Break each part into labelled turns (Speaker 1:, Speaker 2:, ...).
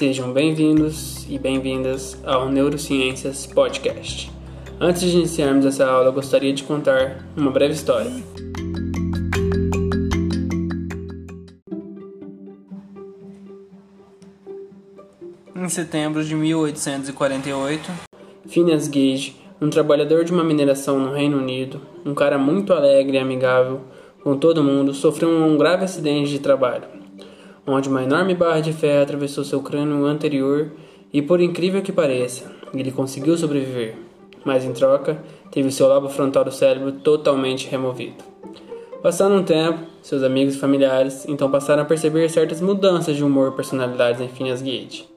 Speaker 1: Sejam bem-vindos e bem-vindas ao Neurociências Podcast. Antes de iniciarmos essa aula, eu gostaria de contar uma breve história. Em setembro de 1848, Phineas Gage, um trabalhador de uma mineração no Reino Unido, um cara muito alegre e amigável com todo mundo, sofreu um grave acidente de trabalho, onde uma enorme barra de ferro atravessou seu crânio anterior e, por incrível que pareça, ele conseguiu sobreviver, mas em troca teve seu lobo frontal do cérebro totalmente removido. Passando um tempo, seus amigos e familiares então passaram a perceber certas mudanças de humor e personalidades em Phineas Gage.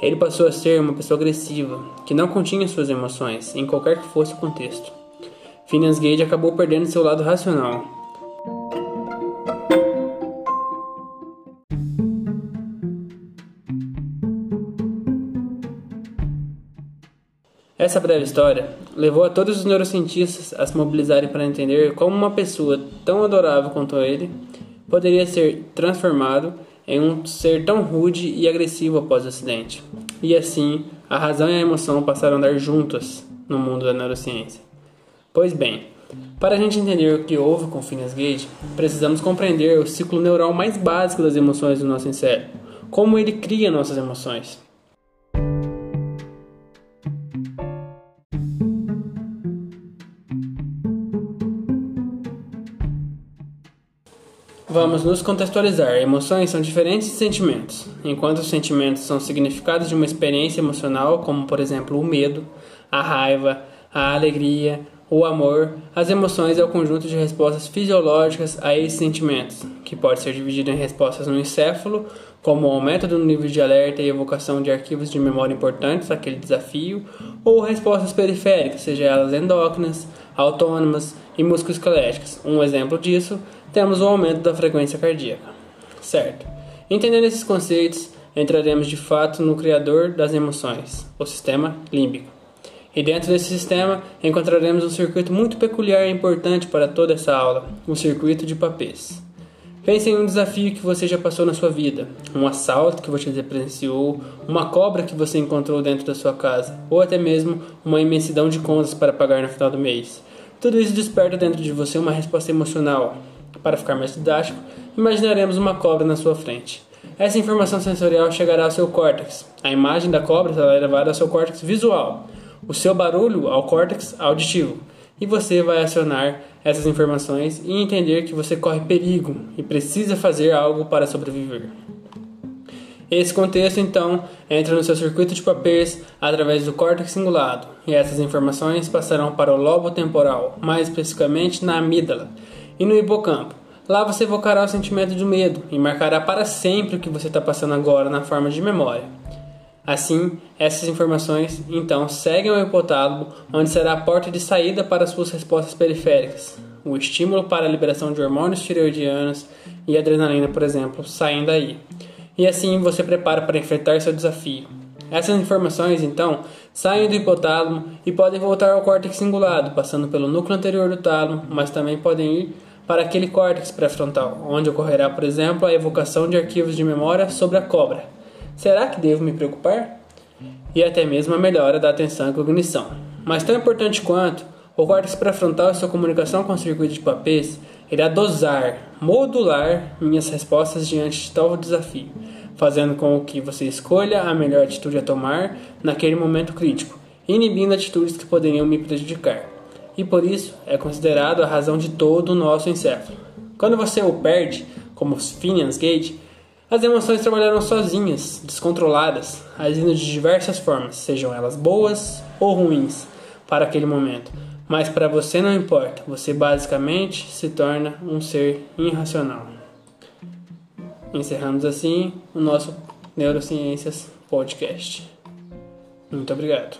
Speaker 1: Ele passou a ser uma pessoa agressiva, que não continha suas emoções, em qualquer que fosse o contexto. Phineas Gage acabou perdendo seu lado racional. Essa breve história levou a todos os neurocientistas a se mobilizarem para entender como uma pessoa tão adorável quanto ele poderia ser transformado em um ser tão rude e agressivo após o acidente. E assim, a razão e a emoção passaram a andar juntas no mundo da neurociência. Pois bem, para a gente entender o que houve com Phineas Gage, precisamos compreender o ciclo neural mais básico das emoções do nosso cérebro, como ele cria nossas emoções. Vamos nos contextualizar. Emoções são diferentes de sentimentos. Enquanto os sentimentos são significados de uma experiência emocional, como por exemplo o medo, a raiva, a alegria, o amor, as emoções é o conjunto de respostas fisiológicas a esses sentimentos, que pode ser dividido em respostas no encéfalo, como o aumento do nível de alerta e evocação de arquivos de memória importantes, aquele desafio, ou respostas periféricas, seja elas endócrinas, autônomas e musculoesqueléticas. Um exemplo disso temos o aumento da frequência cardíaca. Certo. Entendendo esses conceitos, entraremos de fato no criador das emoções, o sistema límbico. E dentro desse sistema encontraremos um circuito muito peculiar e importante para toda essa aula, o circuito de papéis. Pense em um desafio que você já passou na sua vida, um assalto que você presenciou, uma cobra que você encontrou dentro da sua casa, ou até mesmo uma imensidão de contas para pagar no final do mês. Tudo isso desperta dentro de você uma resposta emocional, para ficar mais didático, imaginaremos uma cobra na sua frente. Essa informação sensorial chegará ao seu córtex. A imagem da cobra será levada ao seu córtex visual, o seu barulho ao córtex auditivo. E você vai acionar essas informações e entender que você corre perigo e precisa fazer algo para sobreviver. Esse contexto, então, entra no seu circuito de papéis através do córtex cingulado, e essas informações passarão para o lobo temporal, mais especificamente na amígdala, e no hipocampo. Lá você evocará o sentimento de medo e marcará para sempre o que você está passando agora na forma de memória. Assim, essas informações então seguem ao hipotálamo, onde será a porta de saída para suas respostas periféricas. O estímulo para a liberação de hormônios tireoidianos e adrenalina, por exemplo, saem daí. E assim você prepara para enfrentar seu desafio. Essas informações, então, saem do hipotálamo e podem voltar ao córtex cingulado, passando pelo núcleo anterior do tálamo, mas também podem ir para aquele córtex pré-frontal, onde ocorrerá, por exemplo, a evocação de arquivos de memória sobre a cobra. Será que devo me preocupar? E até mesmo a melhora da atenção e cognição. Mas tão importante quanto, o córtex pré-frontal e sua comunicação com o circuito de papéis irá dosar, modular minhas respostas diante de tal desafio, fazendo com que você escolha a melhor atitude a tomar naquele momento crítico, inibindo atitudes que poderiam me prejudicar e por isso é considerado a razão de todo o nosso encéfalo. Quando você o perde, como Phineas Gage, as emoções trabalharão sozinhas, descontroladas, agindo de diversas formas, sejam elas boas ou ruins, para aquele momento. Mas para você não importa, você basicamente se torna um ser irracional. Encerramos assim o nosso Neurociências Podcast. Muito obrigado.